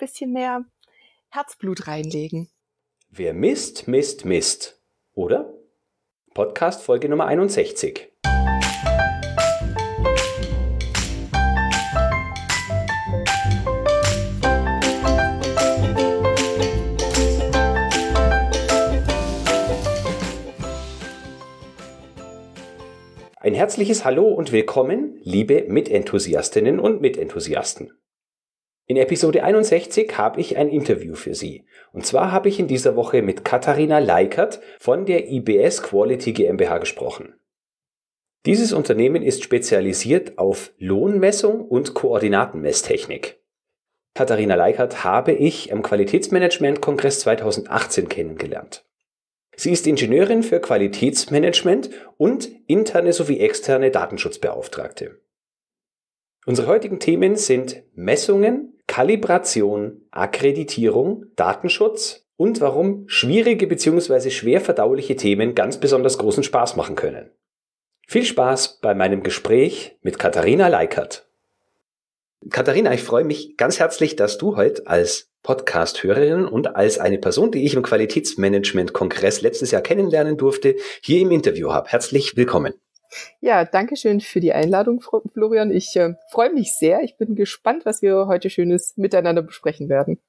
bisschen mehr Herzblut reinlegen. Wer misst, misst, misst. Oder? Podcast Folge Nummer 61. Ein herzliches Hallo und willkommen, liebe Mitenthusiastinnen und Mitenthusiasten. In Episode 61 habe ich ein Interview für Sie. Und zwar habe ich in dieser Woche mit Katharina Leikert von der IBS Quality GmbH gesprochen. Dieses Unternehmen ist spezialisiert auf Lohnmessung und Koordinatenmesstechnik. Katharina Leikert habe ich am Qualitätsmanagement-Kongress 2018 kennengelernt. Sie ist Ingenieurin für Qualitätsmanagement und interne sowie externe Datenschutzbeauftragte. Unsere heutigen Themen sind Messungen, Kalibration, Akkreditierung, Datenschutz und warum schwierige bzw. schwer verdauliche Themen ganz besonders großen Spaß machen können. Viel Spaß bei meinem Gespräch mit Katharina Leikert. Katharina, ich freue mich ganz herzlich, dass du heute als Podcast-Hörerin und als eine Person, die ich im Qualitätsmanagement-Kongress letztes Jahr kennenlernen durfte, hier im Interview habe. Herzlich willkommen. Ja, danke schön für die Einladung, Florian. Ich äh, freue mich sehr. Ich bin gespannt, was wir heute Schönes miteinander besprechen werden.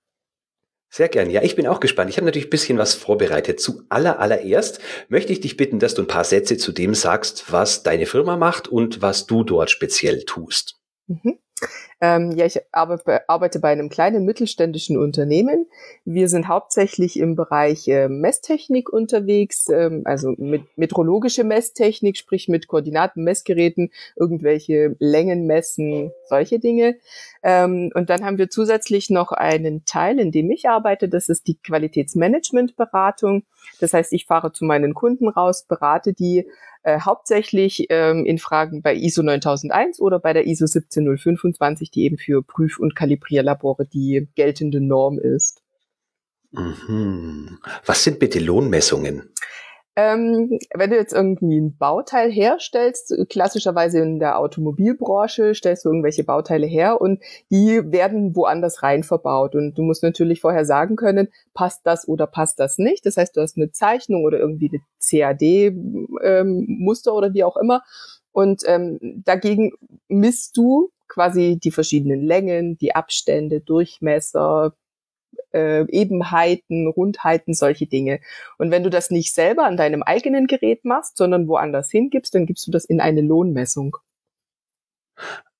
Sehr gern. Ja, ich bin auch gespannt. Ich habe natürlich ein bisschen was vorbereitet. Zu aller, allererst möchte ich dich bitten, dass du ein paar Sätze zu dem sagst, was deine Firma macht und was du dort speziell tust. Mhm. Ähm, ja, ich arbeite, bei einem kleinen mittelständischen Unternehmen. Wir sind hauptsächlich im Bereich äh, Messtechnik unterwegs, ähm, also mit metrologische Messtechnik, sprich mit Koordinaten, Messgeräten, irgendwelche Längen messen, solche Dinge. Ähm, und dann haben wir zusätzlich noch einen Teil, in dem ich arbeite, das ist die Qualitätsmanagementberatung. Das heißt, ich fahre zu meinen Kunden raus, berate die äh, hauptsächlich ähm, in Fragen bei ISO 9001 oder bei der ISO 17025, die eben für Prüf- und Kalibrierlabore die geltende Norm ist. Mhm. Was sind bitte Lohnmessungen? Ähm, wenn du jetzt irgendwie ein Bauteil herstellst, klassischerweise in der Automobilbranche stellst du irgendwelche Bauteile her und die werden woanders rein verbaut. Und du musst natürlich vorher sagen können, passt das oder passt das nicht. Das heißt, du hast eine Zeichnung oder irgendwie eine CAD-Muster ähm, oder wie auch immer. Und ähm, dagegen misst du quasi die verschiedenen Längen, die Abstände, Durchmesser, äh, Ebenheiten, Rundheiten, solche Dinge. Und wenn du das nicht selber an deinem eigenen Gerät machst, sondern woanders hingibst, dann gibst du das in eine Lohnmessung.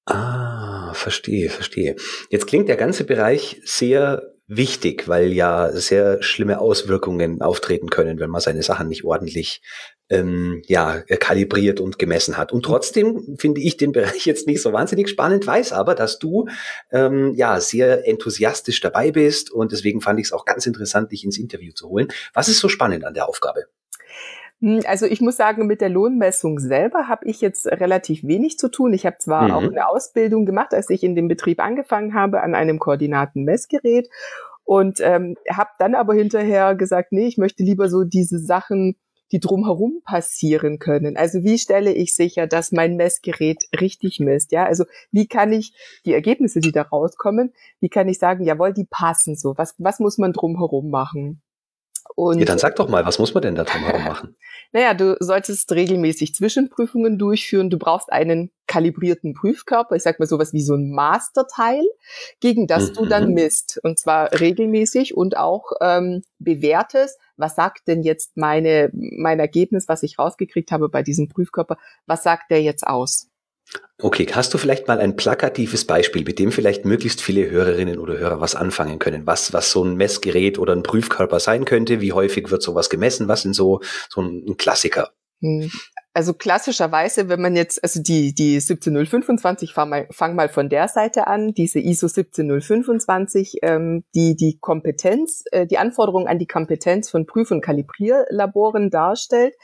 Ah, verstehe, verstehe. Jetzt klingt der ganze Bereich sehr wichtig, weil ja sehr schlimme Auswirkungen auftreten können, wenn man seine Sachen nicht ordentlich ähm, ja, kalibriert und gemessen hat. Und trotzdem finde ich den Bereich jetzt nicht so wahnsinnig spannend, weiß aber, dass du ähm, ja sehr enthusiastisch dabei bist und deswegen fand ich es auch ganz interessant, dich ins Interview zu holen. Was ist so spannend an der Aufgabe? Hm, also ich muss sagen, mit der Lohnmessung selber habe ich jetzt relativ wenig zu tun. Ich habe zwar mhm. auch eine Ausbildung gemacht, als ich in dem Betrieb angefangen habe, an einem Koordinatenmessgerät und ähm, habe dann aber hinterher gesagt, nee, ich möchte lieber so diese Sachen, die drumherum passieren können. Also wie stelle ich sicher, dass mein Messgerät richtig misst? Ja, also wie kann ich die Ergebnisse, die da rauskommen, wie kann ich sagen, jawohl, die passen so? Was, was muss man drumherum machen? Und, ja, dann sag doch mal, was muss man denn da drum machen? naja, du solltest regelmäßig Zwischenprüfungen durchführen. Du brauchst einen kalibrierten Prüfkörper, ich sag mal sowas wie so ein Masterteil, gegen das mhm. du dann mhm. misst. Und zwar regelmäßig und auch ähm, bewertest, was sagt denn jetzt meine, mein Ergebnis, was ich rausgekriegt habe bei diesem Prüfkörper, was sagt der jetzt aus? Okay, hast du vielleicht mal ein plakatives Beispiel, mit dem vielleicht möglichst viele Hörerinnen oder Hörer was anfangen können? Was, was so ein Messgerät oder ein Prüfkörper sein könnte? Wie häufig wird sowas gemessen? Was sind so, so ein Klassiker? Hm. Also klassischerweise, wenn man jetzt, also die, die 17025, fang mal, fang mal von der Seite an, diese ISO 17025, ähm, die die Kompetenz, äh, die Anforderung an die Kompetenz von Prüf- und Kalibrierlaboren darstellt,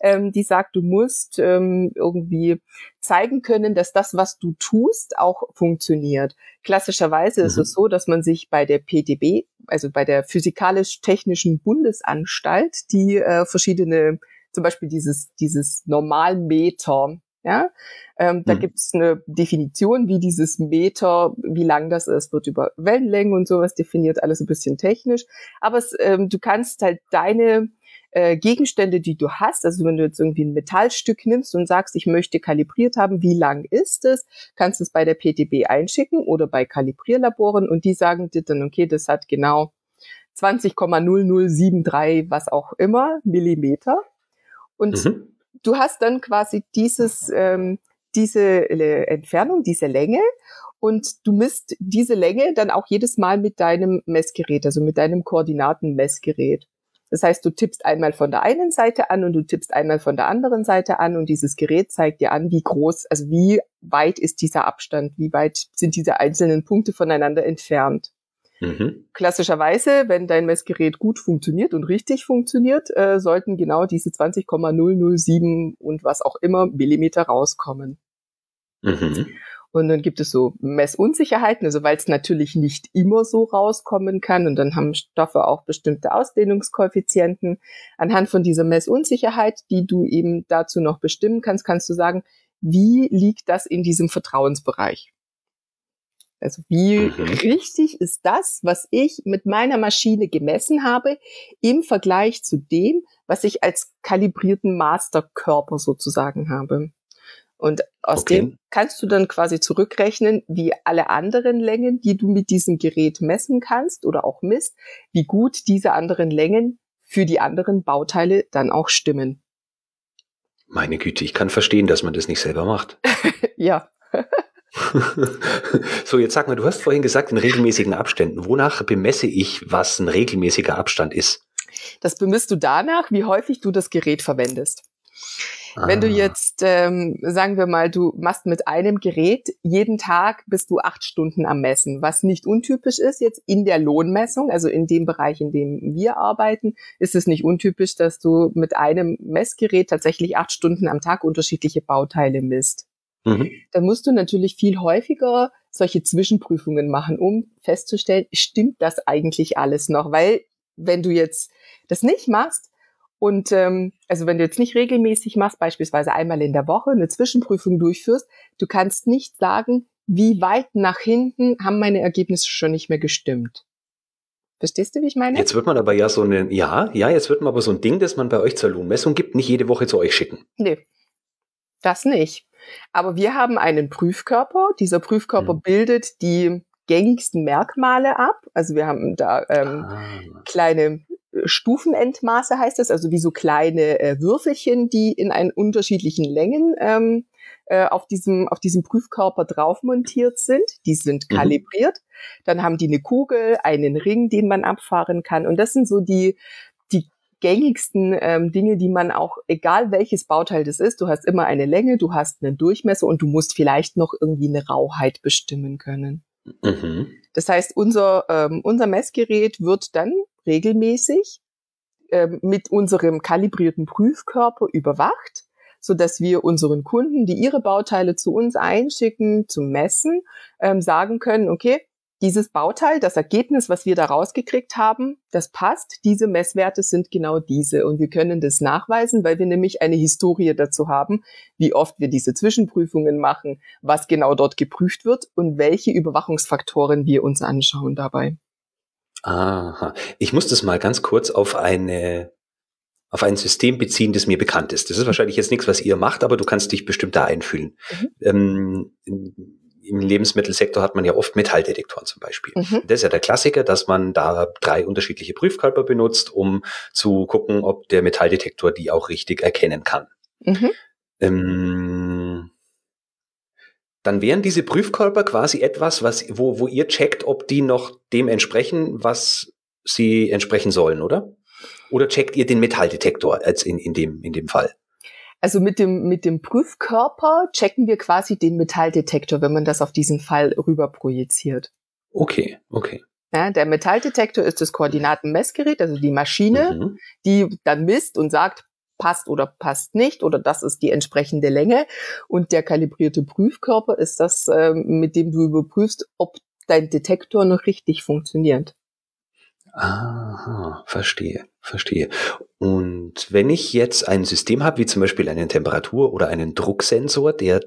ähm, die sagt, du musst ähm, irgendwie zeigen können, dass das, was du tust, auch funktioniert. Klassischerweise mhm. ist es so, dass man sich bei der PTB, also bei der Physikalisch-Technischen Bundesanstalt, die äh, verschiedene zum Beispiel dieses, dieses Normalmeter Ja, ähm, da mhm. gibt es eine Definition, wie dieses Meter, wie lang das ist, wird über Wellenlängen und sowas definiert, alles ein bisschen technisch. Aber es, ähm, du kannst halt deine äh, Gegenstände, die du hast, also wenn du jetzt irgendwie ein Metallstück nimmst und sagst, ich möchte kalibriert haben, wie lang ist es, kannst du es bei der PTB einschicken oder bei Kalibrierlaboren und die sagen dir dann, okay, das hat genau 20,0073, was auch immer, Millimeter. Und mhm. du hast dann quasi dieses, ähm, diese äh, Entfernung, diese Länge und du misst diese Länge dann auch jedes Mal mit deinem Messgerät, also mit deinem Koordinatenmessgerät. Das heißt, du tippst einmal von der einen Seite an und du tippst einmal von der anderen Seite an und dieses Gerät zeigt dir an, wie groß, also wie weit ist dieser Abstand, wie weit sind diese einzelnen Punkte voneinander entfernt. Mhm. Klassischerweise, wenn dein Messgerät gut funktioniert und richtig funktioniert, äh, sollten genau diese 20,007 und was auch immer Millimeter rauskommen. Mhm. Und dann gibt es so Messunsicherheiten, also weil es natürlich nicht immer so rauskommen kann. Und dann haben Stoffe auch bestimmte Ausdehnungskoeffizienten. Anhand von dieser Messunsicherheit, die du eben dazu noch bestimmen kannst, kannst du sagen, wie liegt das in diesem Vertrauensbereich? Also wie mhm. richtig ist das, was ich mit meiner Maschine gemessen habe, im Vergleich zu dem, was ich als kalibrierten Masterkörper sozusagen habe. Und aus okay. dem kannst du dann quasi zurückrechnen, wie alle anderen Längen, die du mit diesem Gerät messen kannst oder auch misst, wie gut diese anderen Längen für die anderen Bauteile dann auch stimmen. Meine Güte, ich kann verstehen, dass man das nicht selber macht. ja. so, jetzt sag mal, du hast vorhin gesagt, in regelmäßigen Abständen. Wonach bemesse ich, was ein regelmäßiger Abstand ist? Das bemisst du danach, wie häufig du das Gerät verwendest. Wenn du ah. jetzt, ähm, sagen wir mal, du machst mit einem Gerät jeden Tag bist du acht Stunden am Messen, was nicht untypisch ist jetzt in der Lohnmessung, also in dem Bereich, in dem wir arbeiten, ist es nicht untypisch, dass du mit einem Messgerät tatsächlich acht Stunden am Tag unterschiedliche Bauteile misst. Mhm. Dann musst du natürlich viel häufiger solche Zwischenprüfungen machen, um festzustellen, stimmt das eigentlich alles noch? Weil wenn du jetzt das nicht machst, und ähm, also wenn du jetzt nicht regelmäßig machst, beispielsweise einmal in der Woche eine Zwischenprüfung durchführst, du kannst nicht sagen, wie weit nach hinten haben meine Ergebnisse schon nicht mehr gestimmt. Verstehst du, wie ich meine? Jetzt wird man aber ja so eine, ja, ja, jetzt wird man aber so ein Ding, das man bei euch zur Lohnmessung gibt, nicht jede Woche zu euch schicken. Nee, das nicht. Aber wir haben einen Prüfkörper. Dieser Prüfkörper hm. bildet die gängigsten Merkmale ab. Also wir haben da ähm, ah. kleine Stufenendmaße heißt das, also wie so kleine äh, Würfelchen, die in einen unterschiedlichen Längen ähm, äh, auf diesem auf diesem Prüfkörper drauf montiert sind. Die sind mhm. kalibriert. Dann haben die eine Kugel, einen Ring, den man abfahren kann. Und das sind so die gängigsten ähm, Dinge, die man auch, egal welches Bauteil das ist, du hast immer eine Länge, du hast einen Durchmesser und du musst vielleicht noch irgendwie eine Rauheit bestimmen können. Mhm. Das heißt, unser, ähm, unser Messgerät wird dann regelmäßig ähm, mit unserem kalibrierten Prüfkörper überwacht, so dass wir unseren Kunden, die ihre Bauteile zu uns einschicken zum Messen, ähm, sagen können, okay, dieses Bauteil, das Ergebnis, was wir da rausgekriegt haben, das passt. Diese Messwerte sind genau diese. Und wir können das nachweisen, weil wir nämlich eine Historie dazu haben, wie oft wir diese Zwischenprüfungen machen, was genau dort geprüft wird und welche Überwachungsfaktoren wir uns anschauen dabei. Aha. Ich muss das mal ganz kurz auf eine auf ein System beziehen, das mir bekannt ist. Das ist wahrscheinlich jetzt nichts, was ihr macht, aber du kannst dich bestimmt da einfühlen. Mhm. Ähm, Im Lebensmittelsektor hat man ja oft Metalldetektoren zum Beispiel. Mhm. Das ist ja der Klassiker, dass man da drei unterschiedliche Prüfkörper benutzt, um zu gucken, ob der Metalldetektor die auch richtig erkennen kann. Mhm. Ähm, dann wären diese Prüfkörper quasi etwas, was, wo, wo ihr checkt, ob die noch dem entsprechen, was sie entsprechen sollen, oder? Oder checkt ihr den Metalldetektor als in, in, dem, in dem Fall? Also mit dem, mit dem Prüfkörper checken wir quasi den Metalldetektor, wenn man das auf diesen Fall rüber projiziert. Okay, okay. Ja, der Metalldetektor ist das Koordinatenmessgerät, also die Maschine, mhm. die dann misst und sagt, passt oder passt nicht oder das ist die entsprechende Länge. Und der kalibrierte Prüfkörper ist das, äh, mit dem du überprüfst, ob dein Detektor noch richtig funktioniert. Aha, verstehe, verstehe. Und wenn ich jetzt ein System habe, wie zum Beispiel einen Temperatur- oder einen Drucksensor, der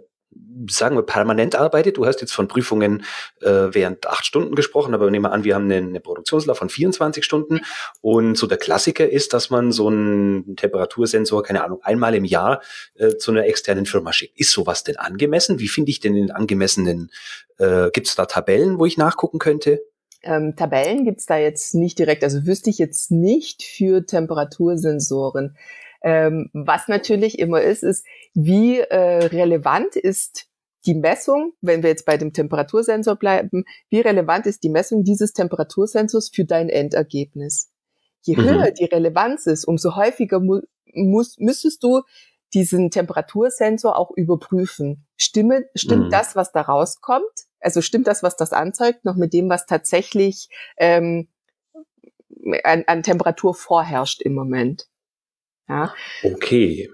sagen wir, permanent arbeitet. Du hast jetzt von Prüfungen äh, während acht Stunden gesprochen, aber nehmen wir an, wir haben eine, eine Produktionslauf von 24 Stunden. Und so der Klassiker ist, dass man so einen Temperatursensor, keine Ahnung, einmal im Jahr äh, zu einer externen Firma schickt. Ist sowas denn angemessen? Wie finde ich denn den angemessenen, äh, gibt es da Tabellen, wo ich nachgucken könnte? Ähm, Tabellen gibt's da jetzt nicht direkt, also wüsste ich jetzt nicht für Temperatursensoren. Ähm, was natürlich immer ist, ist, wie äh, relevant ist die Messung, wenn wir jetzt bei dem Temperatursensor bleiben, wie relevant ist die Messung dieses Temperatursensors für dein Endergebnis? Je mhm. höher die Relevanz ist, umso häufiger mu muss, müsstest du diesen Temperatursensor auch überprüfen. Stimme, stimmt mhm. das, was da rauskommt? Also stimmt das, was das anzeigt, noch mit dem, was tatsächlich ähm, an, an Temperatur vorherrscht im Moment? Ja. Okay.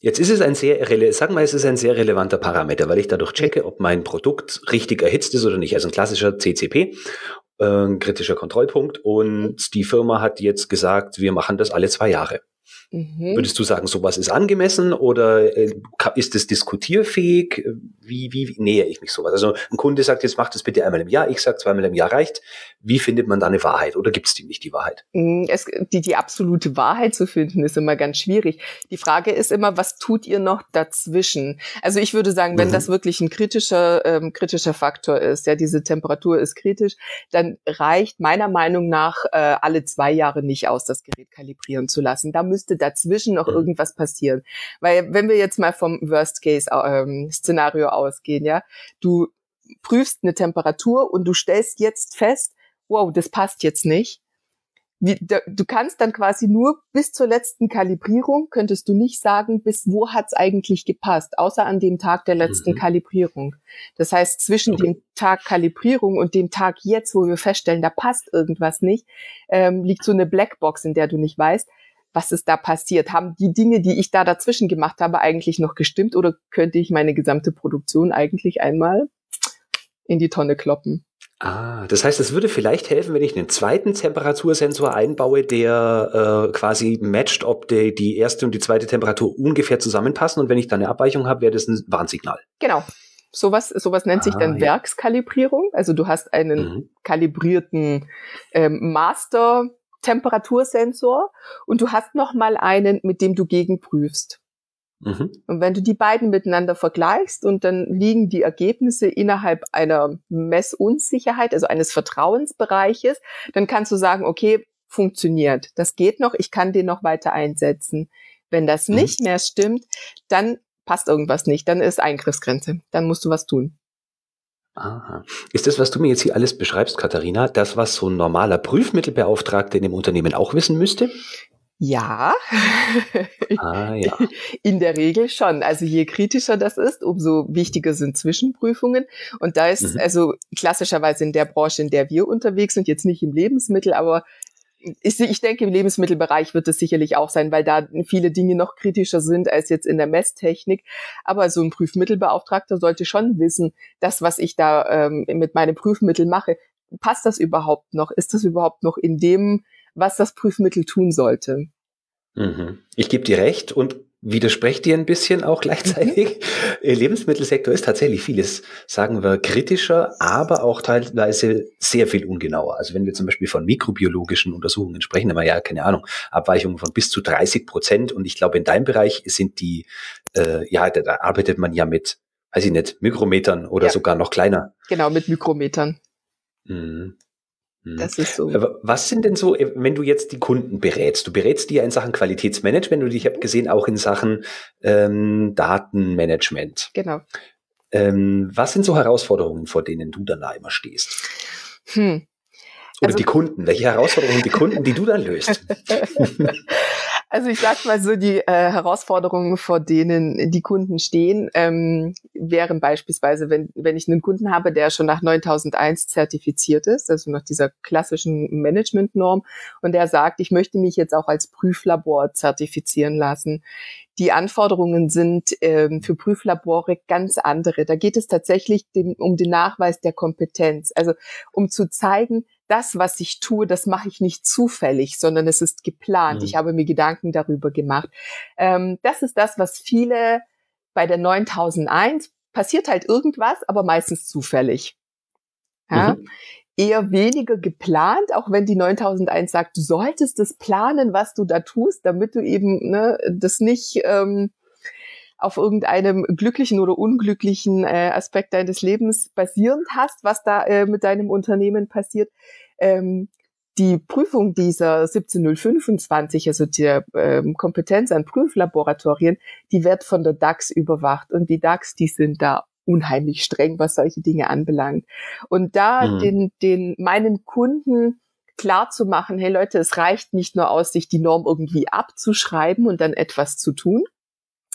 Jetzt ist es ein sehr, sagen wir, es ist ein sehr relevanter Parameter, weil ich dadurch checke, ob mein Produkt richtig erhitzt ist oder nicht. Also ein klassischer CCP, äh, ein kritischer Kontrollpunkt. Und die Firma hat jetzt gesagt, wir machen das alle zwei Jahre. Mhm. Würdest du sagen, sowas ist angemessen oder äh, ist es diskutierfähig? Wie, wie, wie nähere ich mich sowas? Also ein Kunde sagt, jetzt macht es bitte einmal im Jahr, ich sage zweimal im Jahr reicht. Wie findet man da eine Wahrheit oder gibt es die nicht, die Wahrheit? Mm, es, die, die absolute Wahrheit zu finden, ist immer ganz schwierig. Die Frage ist immer, was tut ihr noch dazwischen? Also ich würde sagen, wenn mhm. das wirklich ein kritischer, ähm, kritischer Faktor ist, ja, diese Temperatur ist kritisch, dann reicht meiner Meinung nach äh, alle zwei Jahre nicht aus, das Gerät kalibrieren zu lassen. Da müsste dazwischen noch irgendwas passieren. Weil wenn wir jetzt mal vom Worst-Case-Szenario ähm, ausgehen, ja, du prüfst eine Temperatur und du stellst jetzt fest, wow, das passt jetzt nicht. Wie, du kannst dann quasi nur bis zur letzten Kalibrierung, könntest du nicht sagen, bis wo hat's eigentlich gepasst, außer an dem Tag der letzten mhm. Kalibrierung. Das heißt, zwischen okay. dem Tag Kalibrierung und dem Tag jetzt, wo wir feststellen, da passt irgendwas nicht, ähm, liegt so eine Blackbox, in der du nicht weißt, was ist da passiert? Haben die Dinge, die ich da dazwischen gemacht habe, eigentlich noch gestimmt oder könnte ich meine gesamte Produktion eigentlich einmal in die Tonne kloppen? Ah, das heißt, es würde vielleicht helfen, wenn ich einen zweiten Temperatursensor einbaue, der äh, quasi matcht, ob die, die erste und die zweite Temperatur ungefähr zusammenpassen. Und wenn ich da eine Abweichung habe, wäre das ein Warnsignal. Genau. Sowas, sowas nennt ah, sich dann ja. Werkskalibrierung. Also du hast einen mhm. kalibrierten ähm, Master Temperatursensor und du hast noch mal einen, mit dem du gegenprüfst. Mhm. Und wenn du die beiden miteinander vergleichst und dann liegen die Ergebnisse innerhalb einer Messunsicherheit, also eines Vertrauensbereiches, dann kannst du sagen, okay, funktioniert. Das geht noch, ich kann den noch weiter einsetzen. Wenn das mhm. nicht mehr stimmt, dann passt irgendwas nicht, dann ist Eingriffsgrenze, dann musst du was tun. Aha. Ist das, was du mir jetzt hier alles beschreibst, Katharina, das, was so ein normaler Prüfmittelbeauftragter in dem Unternehmen auch wissen müsste? Ja. Ah, ja. In der Regel schon. Also je kritischer das ist, umso wichtiger sind Zwischenprüfungen. Und da ist mhm. also klassischerweise in der Branche, in der wir unterwegs sind, jetzt nicht im Lebensmittel, aber ich, ich denke, im Lebensmittelbereich wird es sicherlich auch sein, weil da viele Dinge noch kritischer sind als jetzt in der Messtechnik. Aber so ein Prüfmittelbeauftragter sollte schon wissen, das, was ich da ähm, mit meinem Prüfmittel mache, passt das überhaupt noch? Ist das überhaupt noch in dem, was das Prüfmittel tun sollte? Mhm. Ich gebe dir recht und widerspreche dir ein bisschen auch gleichzeitig. Mhm. Lebensmittelsektor ist tatsächlich vieles, sagen wir, kritischer, aber auch teilweise sehr viel ungenauer. Also wenn wir zum Beispiel von mikrobiologischen Untersuchungen sprechen, haben wir ja, keine Ahnung, Abweichungen von bis zu 30 Prozent. Und ich glaube, in deinem Bereich sind die, äh, ja, da, da arbeitet man ja mit, weiß ich nicht, Mikrometern oder ja. sogar noch kleiner. Genau, mit Mikrometern. Mhm. Mhm. Das ist so. Was sind denn so, äh, wenn du jetzt die Kunden berätst? Du berätst die ja in Sachen Qualitätsmanagement und ich habe gesehen auch in Sachen ähm, Datenmanagement. Genau. Ähm, was sind so Herausforderungen, vor denen du dann da immer stehst? Hm. Oder also, die Kunden. Welche Herausforderungen die Kunden, die du dann löst? Also ich sag mal so, die äh, Herausforderungen, vor denen die Kunden stehen, ähm, wären beispielsweise, wenn, wenn ich einen Kunden habe, der schon nach 9001 zertifiziert ist, also nach dieser klassischen Managementnorm, und der sagt, ich möchte mich jetzt auch als Prüflabor zertifizieren lassen. Die Anforderungen sind ähm, für Prüflabore ganz andere. Da geht es tatsächlich den, um den Nachweis der Kompetenz, also um zu zeigen, das, was ich tue, das mache ich nicht zufällig, sondern es ist geplant. Mhm. Ich habe mir Gedanken darüber gemacht. Ähm, das ist das, was viele bei der 9001 passiert halt irgendwas, aber meistens zufällig. Ja? Mhm. Eher weniger geplant, auch wenn die 9001 sagt, du solltest das planen, was du da tust, damit du eben ne, das nicht ähm, auf irgendeinem glücklichen oder unglücklichen äh, Aspekt deines Lebens basierend hast, was da äh, mit deinem Unternehmen passiert. Ähm, die Prüfung dieser 17025, also der ähm, Kompetenz an Prüflaboratorien, die wird von der DAX überwacht. Und die DAX, die sind da unheimlich streng, was solche Dinge anbelangt. Und da mhm. den, den meinen Kunden klar zu machen, hey Leute, es reicht nicht nur aus, sich die Norm irgendwie abzuschreiben und dann etwas zu tun,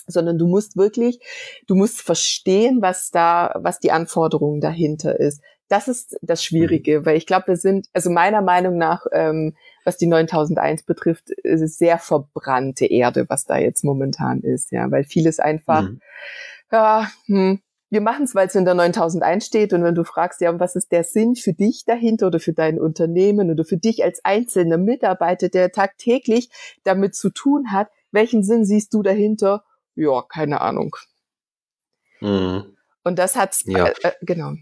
sondern du musst wirklich, du musst verstehen, was da, was die Anforderungen dahinter ist. Das ist das Schwierige, mhm. weil ich glaube, wir sind, also meiner Meinung nach, ähm, was die 9001 betrifft, ist es sehr verbrannte Erde, was da jetzt momentan ist, ja, weil vieles einfach, mhm. ja, hm, wir machen es, weil es in der 9001 steht und wenn du fragst, ja, was ist der Sinn für dich dahinter oder für dein Unternehmen oder für dich als einzelner Mitarbeiter, der tagtäglich damit zu tun hat, welchen Sinn siehst du dahinter? Ja, keine Ahnung. Mhm. Und das hat's, ja. äh, äh, genau.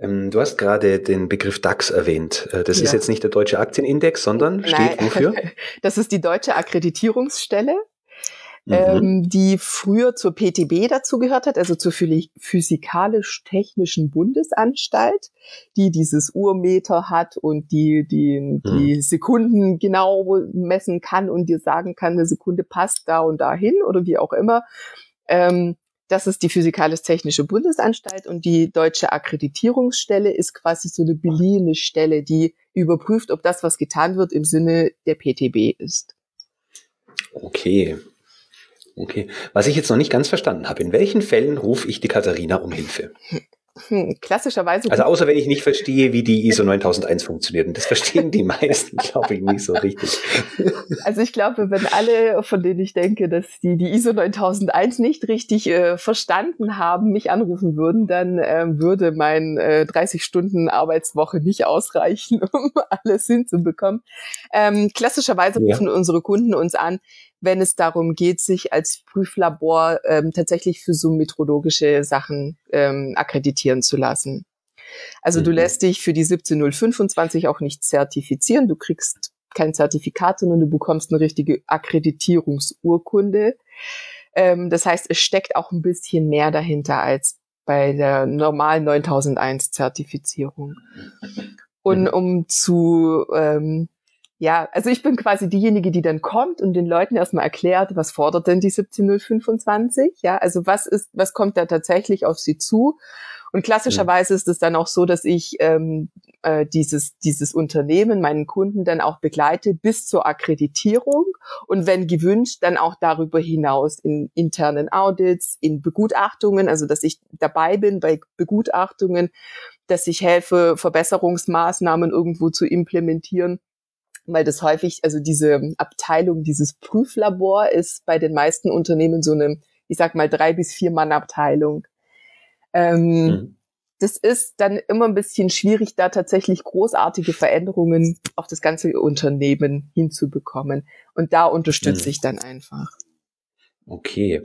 Ähm, du hast gerade den Begriff DAX erwähnt. Äh, das ja. ist jetzt nicht der deutsche Aktienindex, sondern steht Nein. wofür? Das ist die deutsche Akkreditierungsstelle, mhm. ähm, die früher zur PTB dazugehört hat, also zur Physikalisch-Technischen Bundesanstalt, die dieses Urmeter hat und die, die, mhm. die Sekunden genau messen kann und dir sagen kann, eine Sekunde passt da und dahin oder wie auch immer. Ähm, das ist die Physikalisch-Technische Bundesanstalt und die deutsche Akkreditierungsstelle ist quasi so eine beliehene Stelle, die überprüft, ob das, was getan wird, im Sinne der PTB ist. Okay. Okay. Was ich jetzt noch nicht ganz verstanden habe, in welchen Fällen rufe ich die Katharina um Hilfe? Hm, klassischerweise. Also außer wenn ich nicht verstehe, wie die ISO 9001 funktioniert. Und das verstehen die meisten, glaube ich, nicht so richtig. Also ich glaube, wenn alle, von denen ich denke, dass die die ISO 9001 nicht richtig äh, verstanden haben, mich anrufen würden, dann äh, würde mein äh, 30 Stunden Arbeitswoche nicht ausreichen, um alles hinzubekommen. Ähm, klassischerweise rufen ja. unsere Kunden uns an, wenn es darum geht, sich als Prüflabor ähm, tatsächlich für so metrologische Sachen ähm, akkreditieren zu lassen. Also mhm. du lässt dich für die 17025 auch nicht zertifizieren. Du kriegst kein Zertifikat, sondern du bekommst eine richtige Akkreditierungsurkunde. Ähm, das heißt, es steckt auch ein bisschen mehr dahinter als bei der normalen 9001 Zertifizierung. Und mhm. um zu ähm, ja, also ich bin quasi diejenige, die dann kommt und den Leuten erstmal erklärt, was fordert denn die 17025? Ja, also was ist, was kommt da tatsächlich auf sie zu? Und klassischerweise ist es dann auch so, dass ich ähm, äh, dieses, dieses Unternehmen, meinen Kunden dann auch begleite bis zur Akkreditierung und wenn gewünscht, dann auch darüber hinaus in internen Audits, in Begutachtungen, also dass ich dabei bin bei Begutachtungen, dass ich helfe, Verbesserungsmaßnahmen irgendwo zu implementieren weil das häufig, also diese Abteilung, dieses Prüflabor ist bei den meisten Unternehmen so eine, ich sag mal, drei bis vier Mann Abteilung. Ähm, mhm. Das ist dann immer ein bisschen schwierig, da tatsächlich großartige Veränderungen auf das ganze Unternehmen hinzubekommen. Und da unterstütze mhm. ich dann einfach. Okay.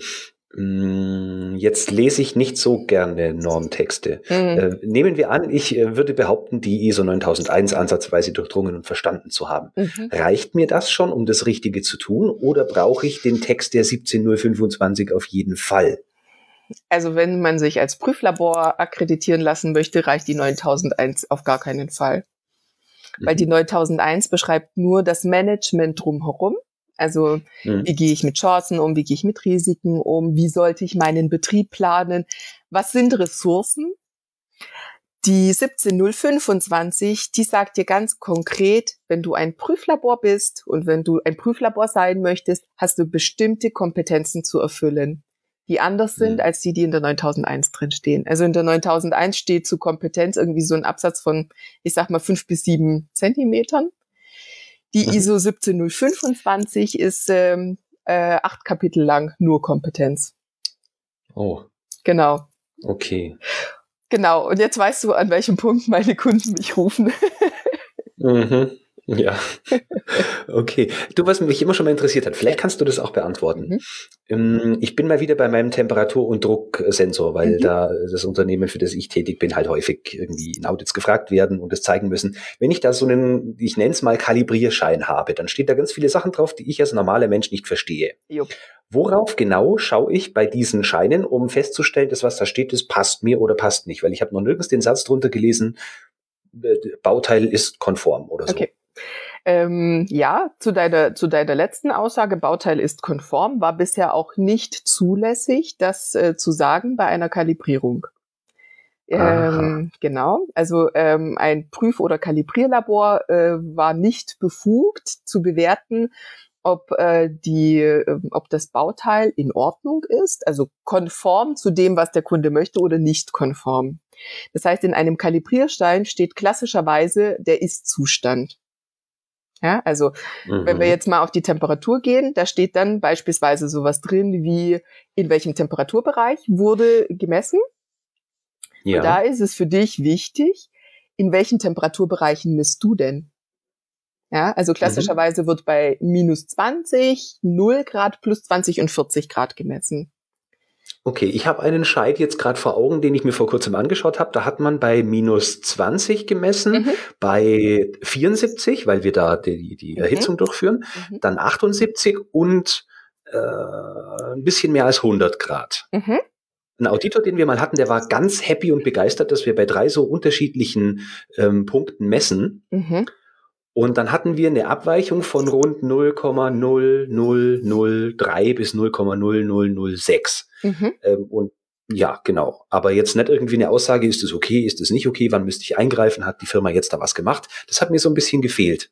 Mm, jetzt lese ich nicht so gerne Normtexte. Mhm. Äh, nehmen wir an, ich äh, würde behaupten, die ISO 9001 ansatzweise durchdrungen und verstanden zu haben. Mhm. Reicht mir das schon, um das Richtige zu tun, oder brauche ich den Text der 17025 auf jeden Fall? Also wenn man sich als Prüflabor akkreditieren lassen möchte, reicht die 9001 auf gar keinen Fall. Mhm. Weil die 9001 beschreibt nur das Management drumherum also mhm. wie gehe ich mit Chancen um, wie gehe ich mit Risiken um, wie sollte ich meinen Betrieb planen, was sind Ressourcen? Die 17025, die sagt dir ganz konkret, wenn du ein Prüflabor bist und wenn du ein Prüflabor sein möchtest, hast du bestimmte Kompetenzen zu erfüllen, die anders sind mhm. als die, die in der 9001 drin stehen. Also in der 9001 steht zu Kompetenz irgendwie so ein Absatz von, ich sag mal, fünf bis sieben Zentimetern. Die mhm. ISO 17025 ist ähm, äh, acht Kapitel lang nur Kompetenz. Oh. Genau. Okay. Genau, und jetzt weißt du, an welchem Punkt meine Kunden mich rufen. mhm. Ja. Okay. Du, was mich immer schon mal interessiert hat, vielleicht kannst du das auch beantworten. Mhm. Ähm, ich bin mal wieder bei meinem Temperatur- und Drucksensor, weil mhm. da das Unternehmen, für das ich tätig bin, halt häufig irgendwie in Audits gefragt werden und es zeigen müssen. Wenn ich da so einen, ich nenne es mal Kalibrierschein habe, dann steht da ganz viele Sachen drauf, die ich als normaler Mensch nicht verstehe. Jupp. Worauf genau schaue ich bei diesen Scheinen, um festzustellen, dass was da steht, das passt mir oder passt nicht? Weil ich habe noch nirgends den Satz drunter gelesen, äh, Bauteil ist konform oder so. Okay. Ähm, ja, zu deiner, zu deiner letzten Aussage, Bauteil ist konform, war bisher auch nicht zulässig, das äh, zu sagen bei einer Kalibrierung. Ähm, genau, also ähm, ein Prüf- oder Kalibrierlabor äh, war nicht befugt zu bewerten, ob äh, die, äh, ob das Bauteil in Ordnung ist, also konform zu dem, was der Kunde möchte oder nicht konform. Das heißt, in einem Kalibrierstein steht klassischerweise der Ist-Zustand. Ja, also mhm. wenn wir mhm. jetzt mal auf die Temperatur gehen, da steht dann beispielsweise sowas drin wie in welchem Temperaturbereich wurde gemessen. Ja. Und da ist es für dich wichtig, in welchen Temperaturbereichen misst du denn? Ja, also mhm. klassischerweise mhm. wird bei minus 20, 0 Grad, plus 20 und 40 Grad gemessen. Okay, ich habe einen Scheit jetzt gerade vor Augen, den ich mir vor kurzem angeschaut habe. Da hat man bei minus 20 gemessen, mhm. bei 74, weil wir da die, die mhm. Erhitzung durchführen, mhm. dann 78 und äh, ein bisschen mehr als 100 Grad. Mhm. Ein Auditor, den wir mal hatten, der war ganz happy und begeistert, dass wir bei drei so unterschiedlichen ähm, Punkten messen. Und dann hatten wir eine Abweichung von rund 0,0003 bis 0,0006. Mhm. Ähm, und ja, genau. Aber jetzt nicht irgendwie eine Aussage, ist es okay, ist es nicht okay, wann müsste ich eingreifen, hat die Firma jetzt da was gemacht? Das hat mir so ein bisschen gefehlt.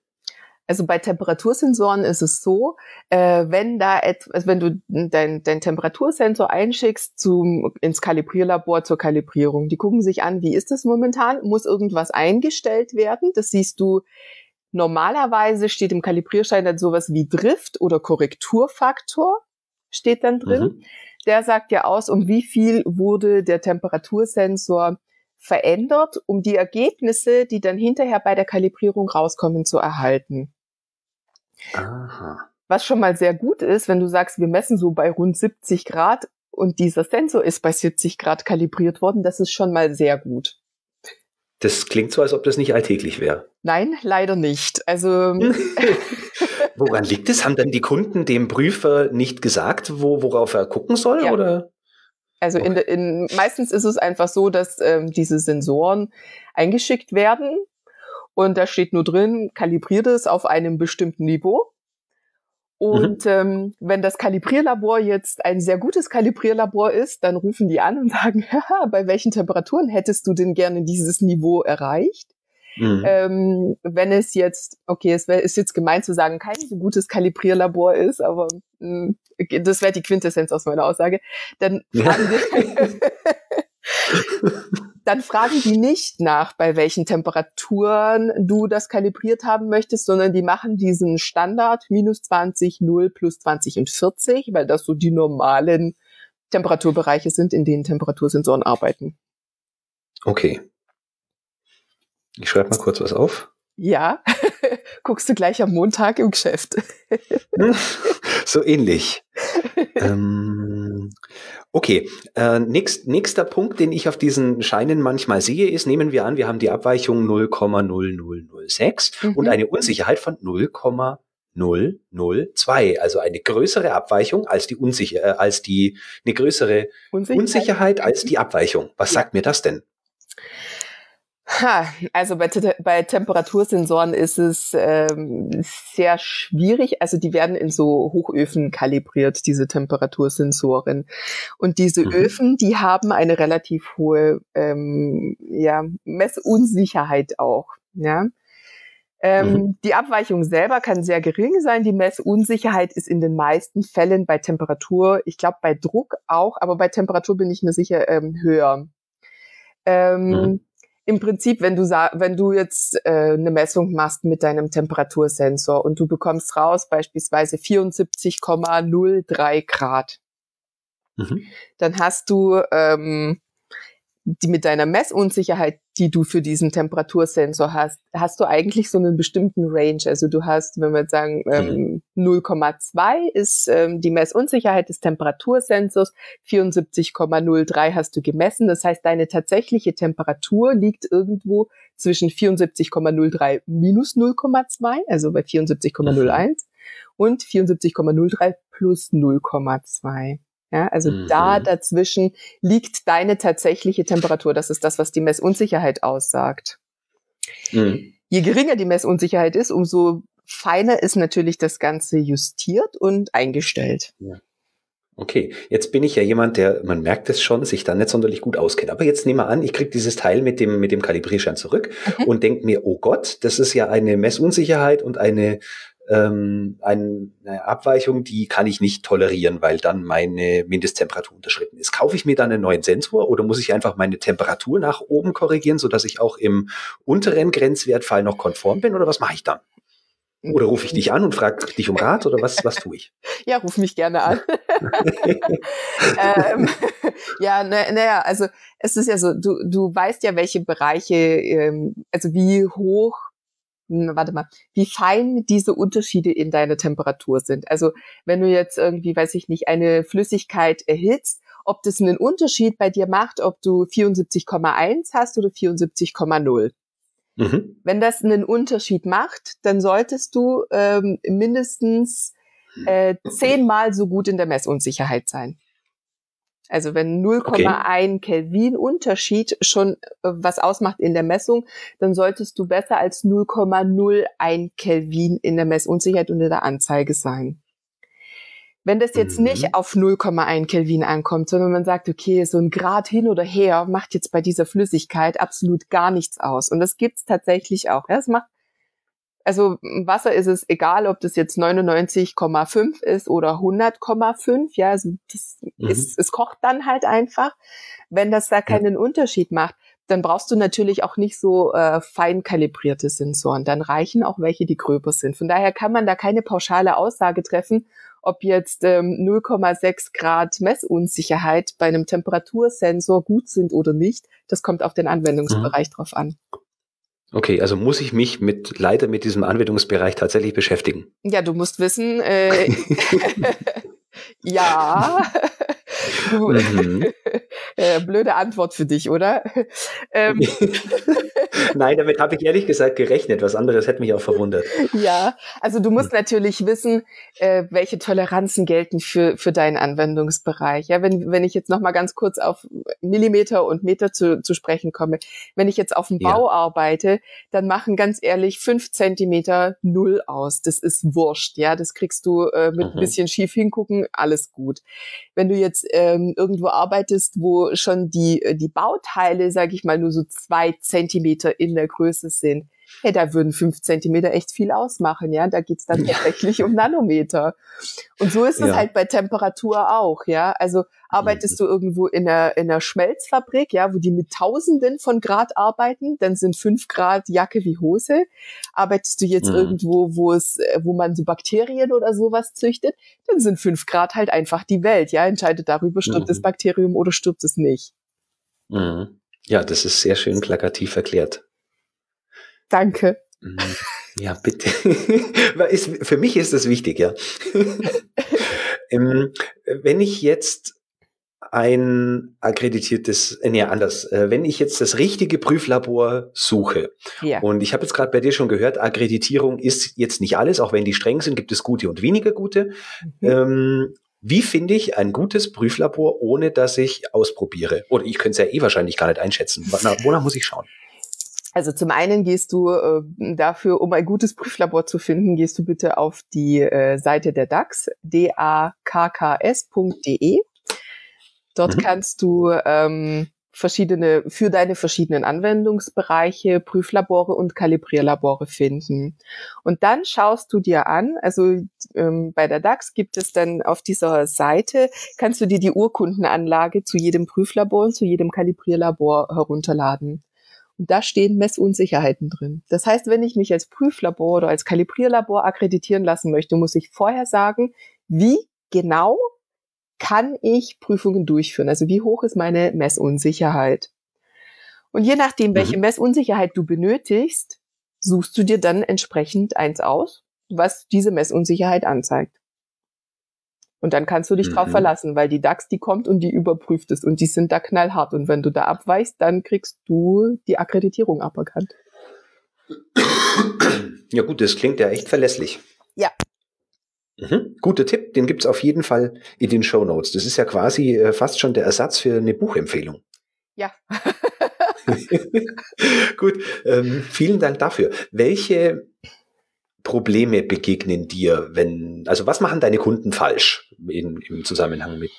Also bei Temperatursensoren ist es so, äh, wenn da etwas, also wenn du dein, dein Temperatursensor einschickst zum, ins Kalibrierlabor zur Kalibrierung, die gucken sich an, wie ist es momentan, muss irgendwas eingestellt werden, das siehst du Normalerweise steht im Kalibrierschein dann sowas wie Drift oder Korrekturfaktor steht dann drin. Mhm. Der sagt ja aus, um wie viel wurde der Temperatursensor verändert, um die Ergebnisse, die dann hinterher bei der Kalibrierung rauskommen, zu erhalten. Aha. Was schon mal sehr gut ist, wenn du sagst, wir messen so bei rund 70 Grad und dieser Sensor ist bei 70 Grad kalibriert worden, das ist schon mal sehr gut. Das klingt so, als ob das nicht alltäglich wäre. Nein, leider nicht. Also woran liegt es? Haben dann die Kunden dem Prüfer nicht gesagt, wo, worauf er gucken soll, ja. oder? Also okay. in, in, meistens ist es einfach so, dass ähm, diese Sensoren eingeschickt werden und da steht nur drin, kalibriert es auf einem bestimmten Niveau. Mhm. Und mhm. ähm, wenn das Kalibrierlabor jetzt ein sehr gutes Kalibrierlabor ist, dann rufen die an und sagen, haha, bei welchen Temperaturen hättest du denn gerne dieses Niveau erreicht? Mhm. Ähm, wenn es jetzt, okay, es wär, ist jetzt gemein zu sagen, kein so gutes Kalibrierlabor ist, aber mh, hm, das wäre die Quintessenz aus meiner Aussage, dann fragen ja. dann fragen die nicht nach, bei welchen Temperaturen du das kalibriert haben möchtest, sondern die machen diesen Standard minus 20, 0, plus 20 und 40, weil das so die normalen Temperaturbereiche sind, in denen Temperatursensoren arbeiten. Okay. Ich schreibe mal kurz was auf. Ja, guckst du gleich am Montag im Geschäft. so ähnlich. ähm, okay, äh, nächst, nächster Punkt, den ich auf diesen Scheinen manchmal sehe, ist, nehmen wir an, wir haben die Abweichung 0,0006 mhm. und eine Unsicherheit von 0,002, also eine größere Abweichung als die Unsicher äh, als die eine größere Unsicherheit, Unsicherheit als die Abweichung. Was ja. sagt mir das denn? Ha, also bei, bei Temperatursensoren ist es ähm, sehr schwierig. Also die werden in so Hochöfen kalibriert, diese Temperatursensoren. Und diese mhm. Öfen, die haben eine relativ hohe ähm, ja, Messunsicherheit auch. Ja. Ähm, mhm. Die Abweichung selber kann sehr gering sein. Die Messunsicherheit ist in den meisten Fällen bei Temperatur, ich glaube bei Druck auch, aber bei Temperatur bin ich mir sicher ähm, höher. Ähm, mhm im Prinzip, wenn du wenn du jetzt äh, eine Messung machst mit deinem Temperatursensor und du bekommst raus beispielsweise 74,03 Grad, mhm. dann hast du ähm, die mit deiner Messunsicherheit, die du für diesen Temperatursensor hast, hast du eigentlich so einen bestimmten Range. Also du hast, wenn wir jetzt sagen, ähm, 0,2 mhm. ist ähm, die Messunsicherheit des Temperatursensors, 74,03 hast du gemessen. Das heißt, deine tatsächliche Temperatur liegt irgendwo zwischen 74,03 minus 0,2, also bei 74,01 mhm. und 74,03 plus 0,2. Ja, also mhm. da dazwischen liegt deine tatsächliche Temperatur. Das ist das, was die Messunsicherheit aussagt. Mhm. Je geringer die Messunsicherheit ist, umso feiner ist natürlich das Ganze justiert und eingestellt. Ja. Okay, jetzt bin ich ja jemand, der, man merkt es schon, sich da nicht sonderlich gut auskennt. Aber jetzt nehmen wir an, ich kriege dieses Teil mit dem, mit dem Kalibrierschein zurück okay. und denke mir, oh Gott, das ist ja eine Messunsicherheit und eine ähm, eine Abweichung, die kann ich nicht tolerieren, weil dann meine Mindesttemperatur unterschritten ist. Kaufe ich mir dann einen neuen Sensor oder muss ich einfach meine Temperatur nach oben korrigieren, sodass ich auch im unteren Grenzwertfall noch konform bin oder was mache ich dann? Oder rufe ich dich an und frage dich um Rat oder was, was tue ich? Ja, ruf mich gerne an. ähm, ja, naja, na also es ist ja so, du, du weißt ja, welche Bereiche, ähm, also wie hoch warte mal, wie fein diese Unterschiede in deiner Temperatur sind. Also wenn du jetzt irgendwie, weiß ich nicht, eine Flüssigkeit erhitzt, ob das einen Unterschied bei dir macht, ob du 74,1 hast oder 74,0. Mhm. Wenn das einen Unterschied macht, dann solltest du ähm, mindestens äh, zehnmal so gut in der Messunsicherheit sein. Also wenn 0,1 okay. Kelvin Unterschied schon äh, was ausmacht in der Messung, dann solltest du besser als 0,01 Kelvin in der Messunsicherheit und in der Anzeige sein. Wenn das jetzt mhm. nicht auf 0,1 Kelvin ankommt, sondern man sagt, okay, so ein Grad hin oder her macht jetzt bei dieser Flüssigkeit absolut gar nichts aus. Und das gibt's tatsächlich auch. Ja, es macht also Wasser ist es egal, ob das jetzt 99,5 ist oder 100,5. Ja, also das mhm. ist, es kocht dann halt einfach. Wenn das da keinen ja. Unterschied macht, dann brauchst du natürlich auch nicht so äh, fein kalibrierte Sensoren. Dann reichen auch welche, die gröber sind. Von daher kann man da keine pauschale Aussage treffen, ob jetzt ähm, 0,6 Grad Messunsicherheit bei einem Temperatursensor gut sind oder nicht. Das kommt auf den Anwendungsbereich mhm. drauf an. Okay, also muss ich mich mit leider mit diesem Anwendungsbereich tatsächlich beschäftigen. Ja, du musst wissen, äh, ja, du, mhm. äh, blöde Antwort für dich, oder? Ähm. Nein, damit habe ich ehrlich gesagt gerechnet. Was anderes hätte mich auch verwundert. Ja, also du musst natürlich wissen, äh, welche Toleranzen gelten für, für deinen Anwendungsbereich. Ja, wenn, wenn ich jetzt noch mal ganz kurz auf Millimeter und Meter zu, zu sprechen komme. Wenn ich jetzt auf dem Bau ja. arbeite, dann machen ganz ehrlich fünf Zentimeter null aus. Das ist wurscht. Ja, das kriegst du äh, mit mhm. ein bisschen schief hingucken, alles gut. Wenn du jetzt ähm, irgendwo arbeitest, wo schon die, äh, die Bauteile, sage ich mal, nur so zwei Zentimeter in der Größe sind, hey, da würden fünf Zentimeter echt viel ausmachen, ja. Da geht's dann tatsächlich um Nanometer. Und so ist es ja. halt bei Temperatur auch, ja. Also arbeitest mhm. du irgendwo in einer, in einer Schmelzfabrik, ja, wo die mit Tausenden von Grad arbeiten, dann sind fünf Grad Jacke wie Hose. Arbeitest du jetzt mhm. irgendwo, wo es, wo man so Bakterien oder sowas züchtet, dann sind fünf Grad halt einfach die Welt, ja. Entscheidet darüber, stirbt mhm. das Bakterium oder stirbt es nicht. Mhm. Ja, das ist sehr schön plakativ erklärt. Danke. Mhm. Ja, bitte. Für mich ist das wichtig, ja. Ähm, wenn ich jetzt ein akkreditiertes, äh, nee, anders, äh, wenn ich jetzt das richtige Prüflabor suche, ja. und ich habe jetzt gerade bei dir schon gehört, Akkreditierung ist jetzt nicht alles, auch wenn die streng sind, gibt es gute und weniger gute. Mhm. Ähm, wie finde ich ein gutes Prüflabor, ohne dass ich ausprobiere? Oder ich könnte es ja eh wahrscheinlich gar nicht einschätzen. Wonach muss ich schauen? Also zum einen gehst du äh, dafür, um ein gutes Prüflabor zu finden, gehst du bitte auf die äh, Seite der DAX, dakks.de. Dort mhm. kannst du ähm, verschiedene, für deine verschiedenen Anwendungsbereiche Prüflabore und Kalibrierlabore finden. Und dann schaust du dir an, also ähm, bei der DAX gibt es dann auf dieser Seite, kannst du dir die Urkundenanlage zu jedem Prüflabor und zu jedem Kalibrierlabor herunterladen. Und da stehen Messunsicherheiten drin. Das heißt, wenn ich mich als Prüflabor oder als Kalibrierlabor akkreditieren lassen möchte, muss ich vorher sagen, wie genau kann ich Prüfungen durchführen? Also wie hoch ist meine Messunsicherheit? Und je nachdem, welche mhm. Messunsicherheit du benötigst, suchst du dir dann entsprechend eins aus, was diese Messunsicherheit anzeigt. Und dann kannst du dich mhm. drauf verlassen, weil die DAX, die kommt und die überprüft es und die sind da knallhart. Und wenn du da abweichst, dann kriegst du die Akkreditierung aberkannt. Ja gut, das klingt ja echt verlässlich. Ja. Mhm. Guter Tipp, den gibt's auf jeden Fall in den Show Notes. Das ist ja quasi äh, fast schon der Ersatz für eine Buchempfehlung. Ja. Gut, ähm, vielen Dank dafür. Welche Probleme begegnen dir, wenn, also was machen deine Kunden falsch in, im Zusammenhang mit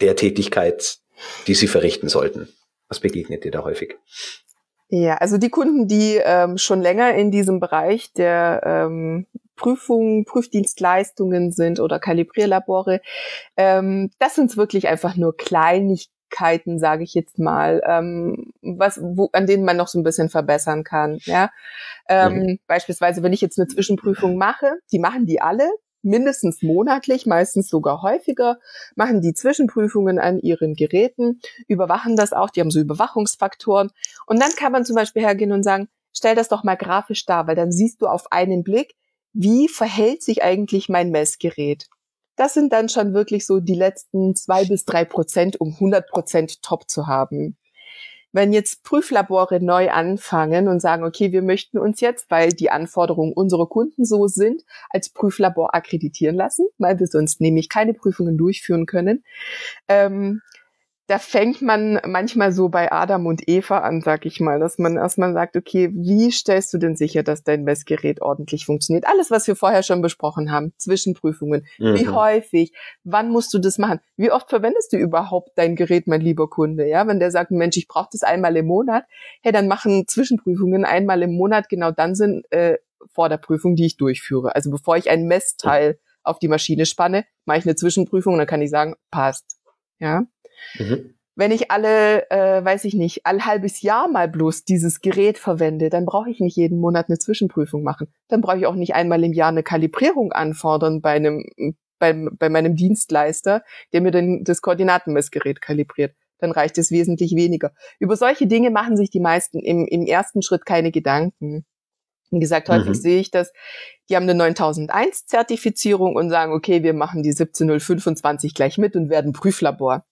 der Tätigkeit, die sie verrichten sollten? Was begegnet dir da häufig? Ja, also die Kunden, die ähm, schon länger in diesem Bereich der ähm, Prüfungen, Prüfdienstleistungen sind oder Kalibrierlabore, ähm, das sind wirklich einfach nur Kleinigkeiten sage ich jetzt mal, ähm, was, wo, an denen man noch so ein bisschen verbessern kann. Ja? Ähm, mhm. Beispielsweise, wenn ich jetzt eine Zwischenprüfung mache, die machen die alle, mindestens monatlich, meistens sogar häufiger, machen die Zwischenprüfungen an ihren Geräten, überwachen das auch, die haben so Überwachungsfaktoren. Und dann kann man zum Beispiel hergehen und sagen, stell das doch mal grafisch dar, weil dann siehst du auf einen Blick, wie verhält sich eigentlich mein Messgerät. Das sind dann schon wirklich so die letzten zwei bis drei Prozent, um 100 Prozent top zu haben. Wenn jetzt Prüflabore neu anfangen und sagen, okay, wir möchten uns jetzt, weil die Anforderungen unserer Kunden so sind, als Prüflabor akkreditieren lassen, weil wir sonst nämlich keine Prüfungen durchführen können, ähm, da fängt man manchmal so bei Adam und Eva an, sag ich mal, dass man erstmal sagt, okay, wie stellst du denn sicher, dass dein Messgerät ordentlich funktioniert? Alles, was wir vorher schon besprochen haben, Zwischenprüfungen. Mhm. Wie häufig? Wann musst du das machen? Wie oft verwendest du überhaupt dein Gerät, mein lieber Kunde? Ja, wenn der sagt, Mensch, ich brauche das einmal im Monat, hey, dann machen Zwischenprüfungen einmal im Monat genau dann sind äh, vor der Prüfung, die ich durchführe. Also bevor ich ein Messteil auf die Maschine spanne, mache ich eine Zwischenprüfung und dann kann ich sagen, passt. Ja. Mhm. Wenn ich alle, äh, weiß ich nicht, all halbes Jahr mal bloß dieses Gerät verwende, dann brauche ich nicht jeden Monat eine Zwischenprüfung machen. Dann brauche ich auch nicht einmal im Jahr eine Kalibrierung anfordern bei einem, bei, bei meinem Dienstleister, der mir dann das Koordinatenmessgerät kalibriert. Dann reicht es wesentlich weniger. Über solche Dinge machen sich die meisten im, im ersten Schritt keine Gedanken. Wie gesagt, häufig mhm. sehe ich das, die haben eine 9001 Zertifizierung und sagen, okay, wir machen die 17025 gleich mit und werden Prüflabor.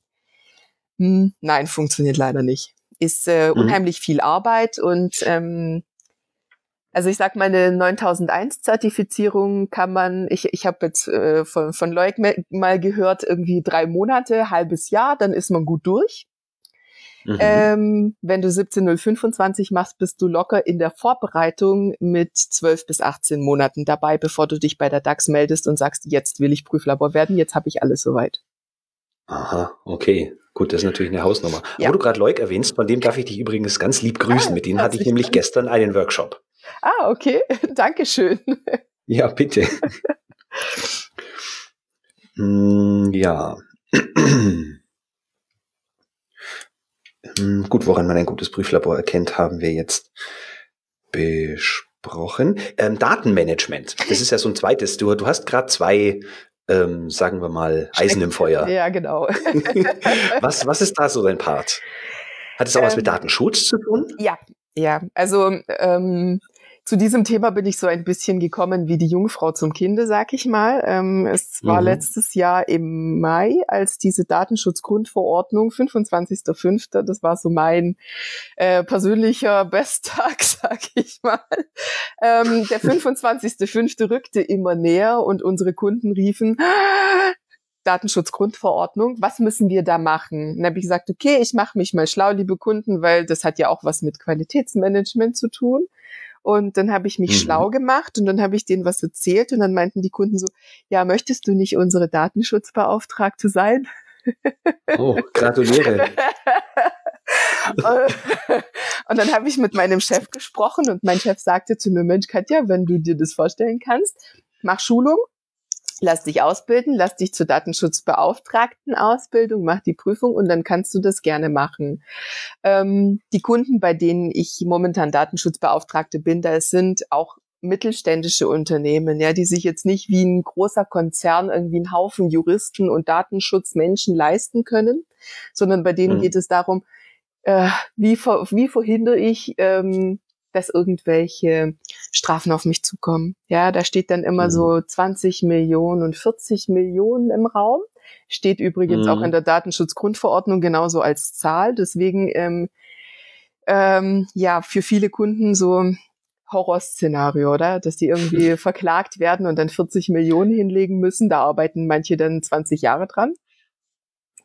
Hm, nein, funktioniert leider nicht. Ist äh, mhm. unheimlich viel Arbeit und ähm, also ich sag mal, eine 9001-Zertifizierung kann man, ich, ich habe jetzt äh, von, von Leuk mal gehört, irgendwie drei Monate, halbes Jahr, dann ist man gut durch. Mhm. Ähm, wenn du 17025 machst, bist du locker in der Vorbereitung mit 12 bis 18 Monaten dabei, bevor du dich bei der DAX meldest und sagst, jetzt will ich Prüflabor werden, jetzt habe ich alles soweit. Aha, okay. Gut, das ist natürlich eine Hausnummer. Ja. Wo du gerade Leuk erwähnst, von dem darf ich dich übrigens ganz lieb grüßen. Ah, Mit denen hatte ich nämlich gestern einen Workshop. Ah, okay. Dankeschön. Ja, bitte. hm, ja. hm, gut, woran man ein gutes Prüflabor erkennt, haben wir jetzt besprochen. Ähm, Datenmanagement, das ist ja so ein zweites. Du, du hast gerade zwei ähm, sagen wir mal, Eisen im Feuer. Ja, genau. was, was ist da so dein Part? Hat es auch ähm, was mit ähm, Datenschutz zu tun? Ja, ja. Also ähm, zu diesem Thema bin ich so ein bisschen gekommen wie die Jungfrau zum Kinde, sag ich mal. Ähm, es war mhm. letztes Jahr im Mai, als diese Datenschutzgrundverordnung, 25.05., das war so mein äh, persönlicher Besttag, sag ich mal. Ähm, der 25.05. rückte immer näher und unsere Kunden riefen, Datenschutzgrundverordnung, was müssen wir da machen? dann habe ich gesagt, okay, ich mache mich mal schlau, liebe Kunden, weil das hat ja auch was mit Qualitätsmanagement zu tun. Und dann habe ich mich mhm. schlau gemacht und dann habe ich denen was erzählt und dann meinten die Kunden so, ja, möchtest du nicht unsere Datenschutzbeauftragte sein? Oh, gratuliere. und dann habe ich mit meinem Chef gesprochen und mein Chef sagte zu mir, Mensch, Katja, wenn du dir das vorstellen kannst, mach Schulung lass dich ausbilden, lass dich zur Datenschutzbeauftragten Ausbildung, mach die Prüfung und dann kannst du das gerne machen. Ähm, die Kunden, bei denen ich momentan Datenschutzbeauftragte bin, da sind auch mittelständische Unternehmen, ja, die sich jetzt nicht wie ein großer Konzern irgendwie einen Haufen Juristen und Datenschutzmenschen leisten können, sondern bei denen mhm. geht es darum, äh, wie, ver wie verhindere ich, ähm, dass irgendwelche Strafen auf mich zukommen. Ja, da steht dann immer mhm. so 20 Millionen und 40 Millionen im Raum. Steht übrigens mhm. auch in der Datenschutzgrundverordnung genauso als Zahl. Deswegen ähm, ähm, ja für viele Kunden so Horrorszenario, oder? Dass die irgendwie verklagt werden und dann 40 Millionen hinlegen müssen. Da arbeiten manche dann 20 Jahre dran.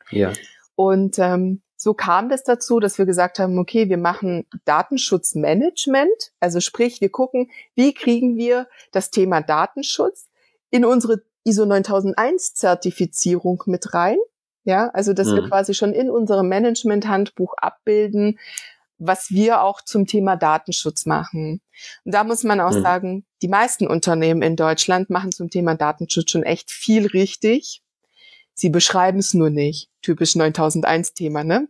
Ja. Und ähm, so kam das dazu, dass wir gesagt haben, okay, wir machen Datenschutzmanagement. Also sprich, wir gucken, wie kriegen wir das Thema Datenschutz in unsere ISO 9001 Zertifizierung mit rein. Ja, also dass mhm. wir quasi schon in unserem Management-Handbuch abbilden, was wir auch zum Thema Datenschutz machen. Und da muss man auch mhm. sagen, die meisten Unternehmen in Deutschland machen zum Thema Datenschutz schon echt viel richtig. Sie beschreiben es nur nicht. Typisch 9001 Thema, ne?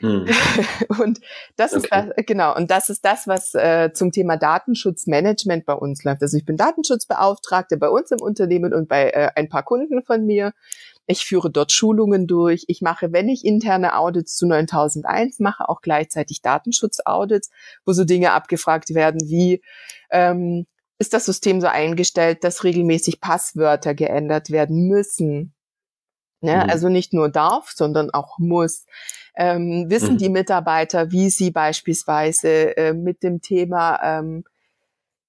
Mhm. und das okay. ist das, genau, und das ist das, was äh, zum Thema Datenschutzmanagement bei uns läuft. Also ich bin Datenschutzbeauftragte bei uns im Unternehmen und bei äh, ein paar Kunden von mir. Ich führe dort Schulungen durch. Ich mache, wenn ich interne Audits zu 9001 mache, auch gleichzeitig Datenschutzaudits, wo so Dinge abgefragt werden wie, ähm, ist das System so eingestellt, dass regelmäßig Passwörter geändert werden müssen? Ne? Mhm. Also nicht nur darf, sondern auch muss. Ähm, wissen mhm. die Mitarbeiter, wie sie beispielsweise äh, mit dem Thema ähm,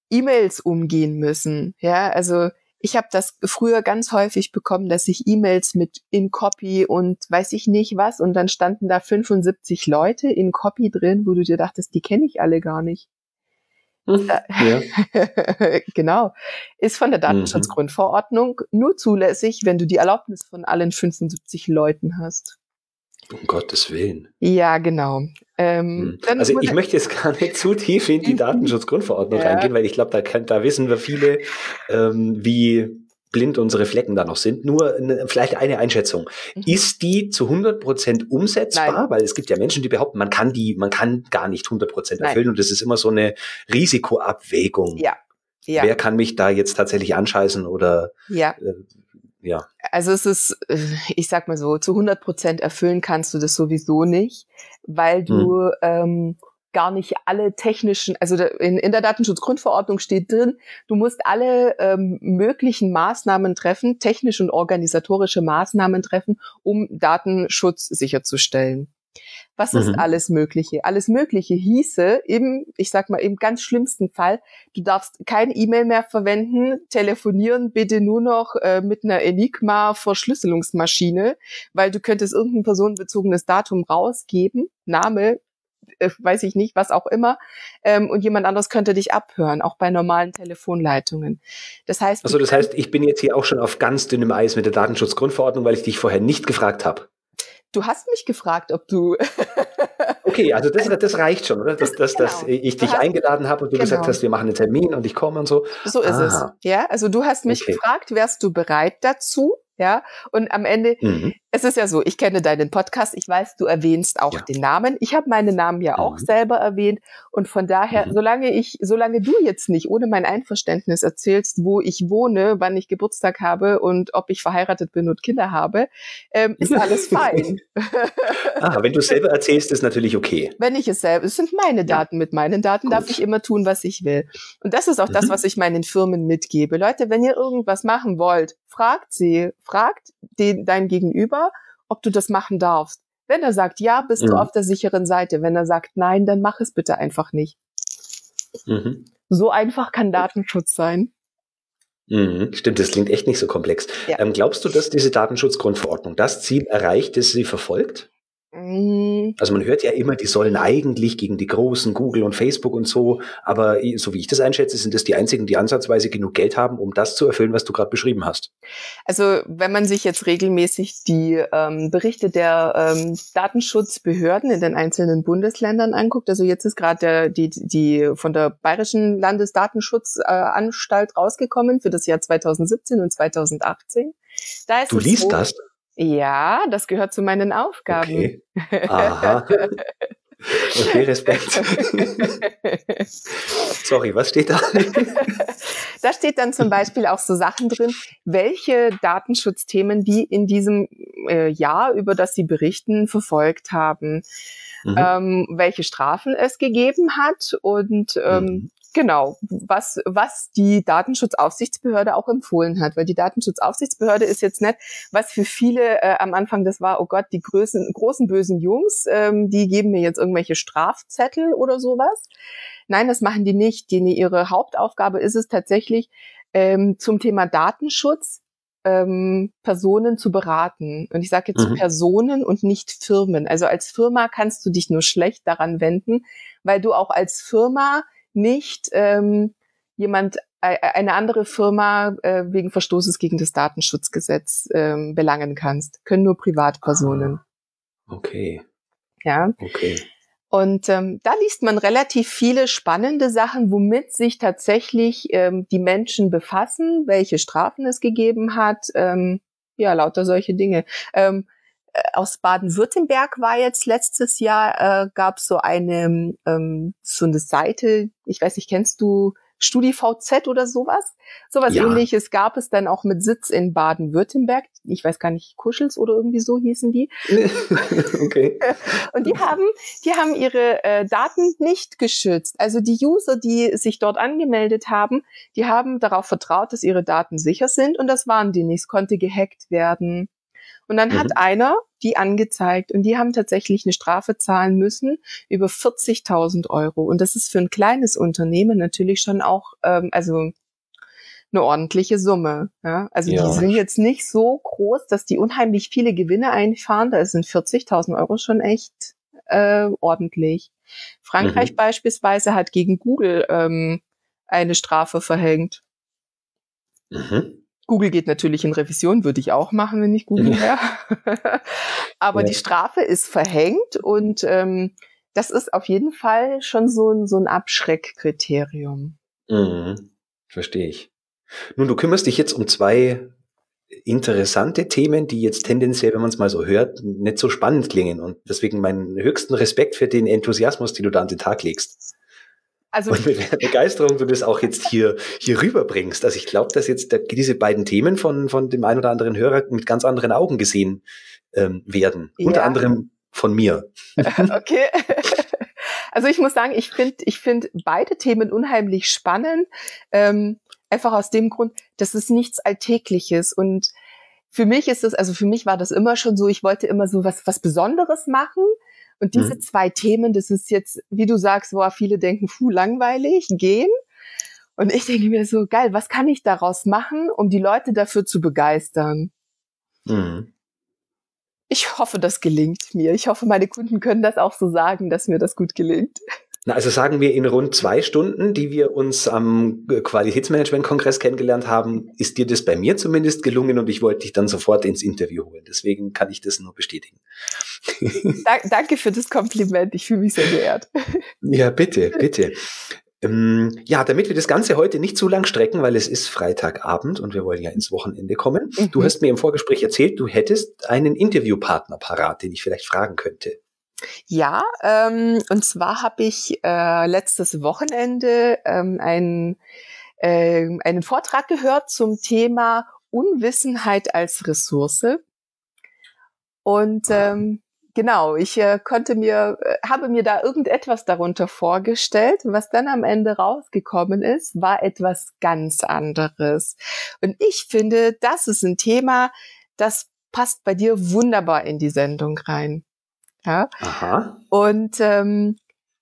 E-Mails umgehen müssen? Ja, also ich habe das früher ganz häufig bekommen, dass ich E-Mails mit in Copy und weiß ich nicht was und dann standen da 75 Leute in Copy drin, wo du dir dachtest, die kenne ich alle gar nicht. Hm, ja. genau. Ist von der mhm. Datenschutzgrundverordnung nur zulässig, wenn du die Erlaubnis von allen 75 Leuten hast. Um Gottes Willen. Ja, genau. Ähm, hm. also ich möchte jetzt gar nicht zu tief in die Datenschutzgrundverordnung ja. reingehen, weil ich glaube, da, da wissen wir viele, ähm, wie blind unsere Flecken da noch sind. Nur eine, vielleicht eine Einschätzung. Mhm. Ist die zu 100 Prozent umsetzbar? Nein. Weil es gibt ja Menschen, die behaupten, man kann die, man kann gar nicht 100 Prozent erfüllen Nein. und das ist immer so eine Risikoabwägung. Ja. ja. Wer kann mich da jetzt tatsächlich anscheißen oder ja. Äh, ja. Also es ist, äh, ich sag mal so, zu 100 Prozent erfüllen kannst du das sowieso nicht, weil du hm. ähm, gar nicht alle technischen, also in, in der Datenschutzgrundverordnung steht drin, du musst alle ähm, möglichen Maßnahmen treffen, technische und organisatorische Maßnahmen treffen, um Datenschutz sicherzustellen. Was ist mhm. alles Mögliche? Alles Mögliche hieße im, ich sag mal, im ganz schlimmsten Fall, du darfst keine E-Mail mehr verwenden, telefonieren bitte nur noch äh, mit einer Enigma-Verschlüsselungsmaschine, weil du könntest irgendein personenbezogenes Datum rausgeben, Name, äh, weiß ich nicht, was auch immer, ähm, und jemand anderes könnte dich abhören, auch bei normalen Telefonleitungen. Das heißt, also das heißt, ich bin jetzt hier auch schon auf ganz dünnem Eis mit der Datenschutzgrundverordnung, weil ich dich vorher nicht gefragt habe. Du hast mich gefragt, ob du. okay, also das, das reicht schon, oder? Dass, dass, genau. dass ich dich eingeladen habe und du genau. gesagt hast, wir machen einen Termin und ich komme und so. So ist Aha. es. Ja, also du hast mich okay. gefragt, wärst du bereit dazu? Ja, und am Ende, mhm. es ist ja so, ich kenne deinen Podcast, ich weiß, du erwähnst auch ja. den Namen. Ich habe meinen Namen ja auch mhm. selber erwähnt und von daher, mhm. solange ich, solange du jetzt nicht ohne mein Einverständnis erzählst, wo ich wohne, wann ich Geburtstag habe und ob ich verheiratet bin und Kinder habe, ähm, ist alles fein. ah, wenn du es selber erzählst, ist natürlich okay. Wenn ich es selber, es sind meine Daten. Ja. Mit meinen Daten Gut. darf ich immer tun, was ich will. Und das ist auch das, mhm. was ich meinen Firmen mitgebe. Leute, wenn ihr irgendwas machen wollt, fragt sie, fragt den, dein Gegenüber, ob du das machen darfst. Wenn er sagt ja, bist mhm. du auf der sicheren Seite. Wenn er sagt nein, dann mach es bitte einfach nicht. Mhm. So einfach kann Datenschutz sein. Mhm, stimmt, das klingt echt nicht so komplex. Ja. Ähm, glaubst du, dass diese Datenschutzgrundverordnung das Ziel erreicht, das sie verfolgt? Mhm. Also man hört ja immer, die sollen eigentlich gegen die großen Google und Facebook und so, aber so wie ich das einschätze, sind das die einzigen, die ansatzweise genug Geld haben, um das zu erfüllen, was du gerade beschrieben hast. Also wenn man sich jetzt regelmäßig die ähm, Berichte der ähm, Datenschutzbehörden in den einzelnen Bundesländern anguckt, also jetzt ist gerade die, die von der Bayerischen Landesdatenschutzanstalt äh, rausgekommen für das Jahr 2017 und 2018. Da du liest so, das? Ja, das gehört zu meinen Aufgaben. Okay. Aha. Okay, Respekt. Sorry, was steht da? da steht dann zum Beispiel auch so Sachen drin, welche Datenschutzthemen die in diesem äh, Jahr, über das sie berichten, verfolgt haben. mhm. ähm, welche Strafen es gegeben hat und ähm, mhm. Genau, was, was die Datenschutzaufsichtsbehörde auch empfohlen hat, weil die Datenschutzaufsichtsbehörde ist jetzt nicht, was für viele äh, am Anfang das war, oh Gott, die großen, großen bösen Jungs, ähm, die geben mir jetzt irgendwelche Strafzettel oder sowas. Nein, das machen die nicht. Die, ihre Hauptaufgabe ist es tatsächlich, ähm, zum Thema Datenschutz ähm, Personen zu beraten. Und ich sage jetzt mhm. Personen und nicht Firmen. Also als Firma kannst du dich nur schlecht daran wenden, weil du auch als Firma nicht ähm, jemand äh, eine andere Firma äh, wegen Verstoßes gegen das Datenschutzgesetz ähm, belangen kannst. Können nur Privatpersonen. Ah, okay. Ja. Okay. Und ähm, da liest man relativ viele spannende Sachen, womit sich tatsächlich ähm, die Menschen befassen, welche Strafen es gegeben hat, ähm, ja, lauter solche Dinge. Ähm, äh, aus Baden-Württemberg war jetzt letztes Jahr, äh, gab es so eine, ähm, so eine Seite, ich weiß nicht, kennst du StudiVZ oder sowas? Sowas ja. ähnliches gab es dann auch mit Sitz in Baden-Württemberg. Ich weiß gar nicht, Kuschels oder irgendwie so hießen die. okay. Und die haben, die haben ihre äh, Daten nicht geschützt. Also die User, die sich dort angemeldet haben, die haben darauf vertraut, dass ihre Daten sicher sind und das waren die nicht. Es konnte gehackt werden. Und dann mhm. hat einer die angezeigt und die haben tatsächlich eine Strafe zahlen müssen über 40.000 Euro. Und das ist für ein kleines Unternehmen natürlich schon auch, ähm, also eine ordentliche Summe. Ja? Also ja. die sind jetzt nicht so groß, dass die unheimlich viele Gewinne einfahren. Da sind 40.000 Euro schon echt äh, ordentlich. Frankreich mhm. beispielsweise hat gegen Google ähm, eine Strafe verhängt. Mhm. Google geht natürlich in Revision, würde ich auch machen, wenn ich Google wäre. Aber ja. die Strafe ist verhängt und ähm, das ist auf jeden Fall schon so ein, so ein Abschreckkriterium. Mhm. Verstehe ich. Nun, du kümmerst dich jetzt um zwei interessante Themen, die jetzt tendenziell, wenn man es mal so hört, nicht so spannend klingen. Und deswegen meinen höchsten Respekt für den Enthusiasmus, den du da an den Tag legst. Also und mit der Begeisterung du das auch jetzt hier, hier rüberbringst. Also ich glaube, dass jetzt da, diese beiden Themen von, von dem einen oder anderen Hörer mit ganz anderen Augen gesehen ähm, werden. Ja. Unter anderem von mir. okay. Also ich muss sagen, ich finde ich finde beide Themen unheimlich spannend. Ähm, einfach aus dem Grund, das ist nichts Alltägliches. Und für mich ist es, also für mich war das immer schon so, ich wollte immer so was, was Besonderes machen. Und diese mhm. zwei Themen, das ist jetzt, wie du sagst, wo viele denken, puh, langweilig, gehen. Und ich denke mir so, geil, was kann ich daraus machen, um die Leute dafür zu begeistern? Mhm. Ich hoffe, das gelingt mir. Ich hoffe, meine Kunden können das auch so sagen, dass mir das gut gelingt. Na, also sagen wir in rund zwei Stunden, die wir uns am Qualitätsmanagement-Kongress kennengelernt haben, ist dir das bei mir zumindest gelungen und ich wollte dich dann sofort ins Interview holen. Deswegen kann ich das nur bestätigen. Da, danke für das Kompliment. Ich fühle mich sehr geehrt. Ja, bitte, bitte. Ähm, ja, damit wir das Ganze heute nicht zu lang strecken, weil es ist Freitagabend und wir wollen ja ins Wochenende kommen. Mhm. Du hast mir im Vorgespräch erzählt, du hättest einen Interviewpartner parat, den ich vielleicht fragen könnte. Ja, ähm, und zwar habe ich äh, letztes Wochenende ähm, einen, äh, einen Vortrag gehört zum Thema Unwissenheit als Ressource. Und ähm, genau, ich äh, konnte mir, äh, habe mir da irgendetwas darunter vorgestellt. Was dann am Ende rausgekommen ist, war etwas ganz anderes. Und ich finde, das ist ein Thema, das passt bei dir wunderbar in die Sendung rein. Ja. Aha. Und ähm,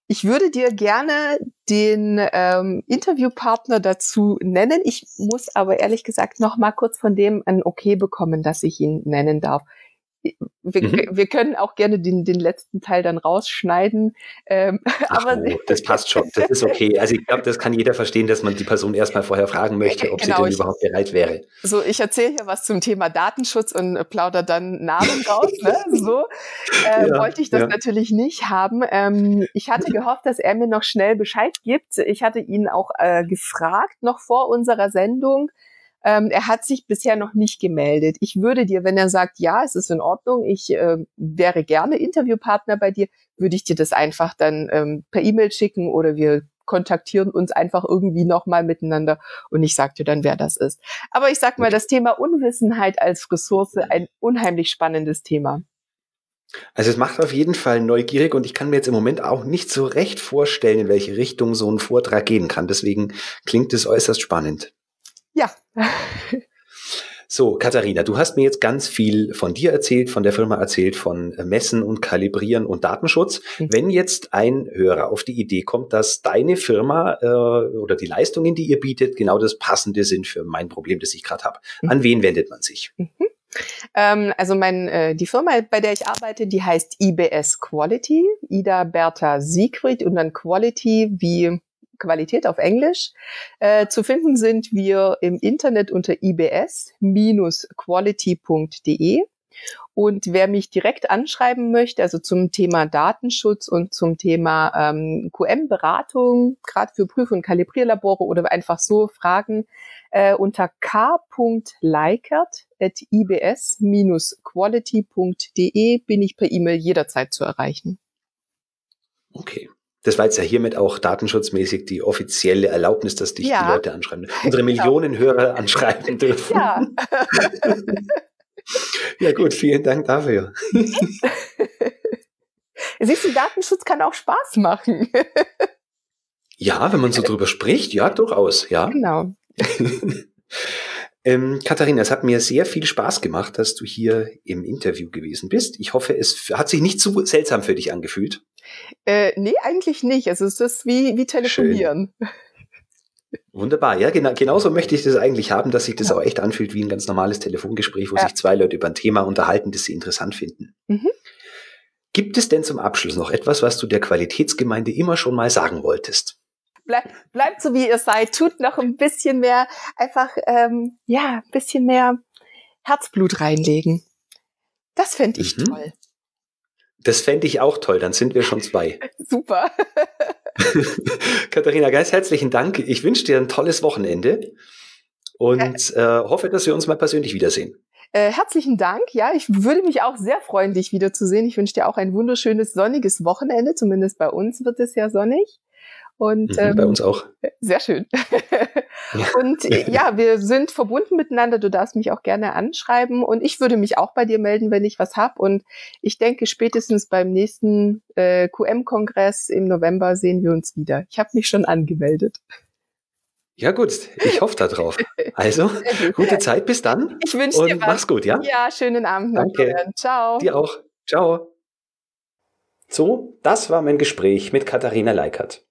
ich würde dir gerne den ähm, Interviewpartner dazu nennen. Ich muss aber ehrlich gesagt noch mal kurz von dem ein Okay bekommen, dass ich ihn nennen darf wir, mhm. wir können auch gerne den, den letzten Teil dann rausschneiden. Ähm, Ach, aber oh, das passt schon, das ist okay. Also ich glaube, das kann jeder verstehen, dass man die Person erstmal vorher fragen möchte, ob genau, sie denn ich, überhaupt bereit wäre. So, ich erzähle hier was zum Thema Datenschutz und plauder dann Namen raus. ne? So äh, ja, wollte ich das ja. natürlich nicht haben. Ähm, ich hatte gehofft, dass er mir noch schnell Bescheid gibt. Ich hatte ihn auch äh, gefragt noch vor unserer Sendung ähm, er hat sich bisher noch nicht gemeldet. Ich würde dir, wenn er sagt, ja, es ist in Ordnung, ich äh, wäre gerne Interviewpartner bei dir, würde ich dir das einfach dann ähm, per E-Mail schicken oder wir kontaktieren uns einfach irgendwie nochmal miteinander und ich sag dir dann, wer das ist. Aber ich sag mal, das Thema Unwissenheit als Ressource, ein unheimlich spannendes Thema. Also es macht auf jeden Fall neugierig und ich kann mir jetzt im Moment auch nicht so recht vorstellen, in welche Richtung so ein Vortrag gehen kann. Deswegen klingt es äußerst spannend. Ja. So, Katharina, du hast mir jetzt ganz viel von dir erzählt, von der Firma erzählt, von Messen und Kalibrieren und Datenschutz. Mhm. Wenn jetzt ein Hörer auf die Idee kommt, dass deine Firma äh, oder die Leistungen, die ihr bietet, genau das Passende sind für mein Problem, das ich gerade habe, mhm. an wen wendet man sich? Mhm. Ähm, also mein, äh, die Firma, bei der ich arbeite, die heißt IBS Quality, Ida Bertha Siegfried und dann Quality wie Qualität auf Englisch. Äh, zu finden sind wir im Internet unter ibs-quality.de. Und wer mich direkt anschreiben möchte, also zum Thema Datenschutz und zum Thema ähm, QM-Beratung, gerade für Prüf- und Kalibrierlabore oder einfach so Fragen, äh, unter k.leikert.ibs-quality.de bin ich per E-Mail jederzeit zu erreichen. Okay. Das war jetzt ja hiermit auch datenschutzmäßig die offizielle Erlaubnis, dass dich ja. die Leute anschreiben. Unsere genau. Millionen Hörer anschreiben dürfen. Ja. ja gut, vielen Dank dafür. Siehst du, Datenschutz kann auch Spaß machen. ja, wenn man so drüber spricht, ja, durchaus, ja. Genau. ähm, Katharina, es hat mir sehr viel Spaß gemacht, dass du hier im Interview gewesen bist. Ich hoffe, es hat sich nicht zu seltsam für dich angefühlt. Äh, nee, eigentlich nicht. Also es ist wie, wie telefonieren. Schön. Wunderbar, ja, genau, genauso möchte ich das eigentlich haben, dass sich das ja. auch echt anfühlt wie ein ganz normales Telefongespräch, wo ja. sich zwei Leute über ein Thema unterhalten, das sie interessant finden. Mhm. Gibt es denn zum Abschluss noch etwas, was du der Qualitätsgemeinde immer schon mal sagen wolltest? Bleib, bleibt so wie ihr seid, tut noch ein bisschen mehr, einfach ähm, ja, ein bisschen mehr Herzblut reinlegen. Das fände ich mhm. toll. Das fände ich auch toll, dann sind wir schon zwei. Super. Katharina Geis, herzlichen Dank. Ich wünsche dir ein tolles Wochenende und äh, hoffe, dass wir uns mal persönlich wiedersehen. Äh, herzlichen Dank. Ja, ich würde mich auch sehr freuen, dich wiederzusehen. Ich wünsche dir auch ein wunderschönes sonniges Wochenende. Zumindest bei uns wird es ja sonnig. Und, mhm, ähm, bei uns auch. Sehr schön. und ja, wir sind verbunden miteinander. Du darfst mich auch gerne anschreiben und ich würde mich auch bei dir melden, wenn ich was hab. Und ich denke, spätestens beim nächsten äh, QM-Kongress im November sehen wir uns wieder. Ich habe mich schon angemeldet. Ja gut, ich hoffe darauf. Also, gute Zeit bis dann. Ich wünsche dir was. Mach's gut, ja? Ja, schönen Abend noch. Danke. Ciao. Dir auch. Ciao. So, das war mein Gespräch mit Katharina Leikert.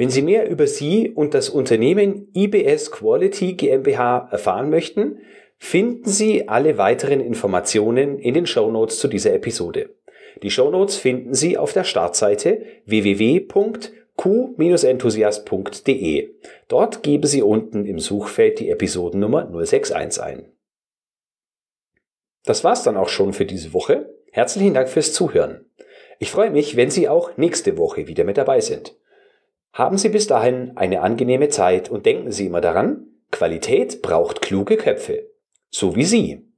Wenn Sie mehr über Sie und das Unternehmen IBS Quality GmbH erfahren möchten, finden Sie alle weiteren Informationen in den Show Notes zu dieser Episode. Die Show Notes finden Sie auf der Startseite www.q-enthusiast.de. Dort geben Sie unten im Suchfeld die Episodennummer 061 ein. Das war's dann auch schon für diese Woche. Herzlichen Dank fürs Zuhören. Ich freue mich, wenn Sie auch nächste Woche wieder mit dabei sind. Haben Sie bis dahin eine angenehme Zeit und denken Sie immer daran, Qualität braucht kluge Köpfe. So wie Sie.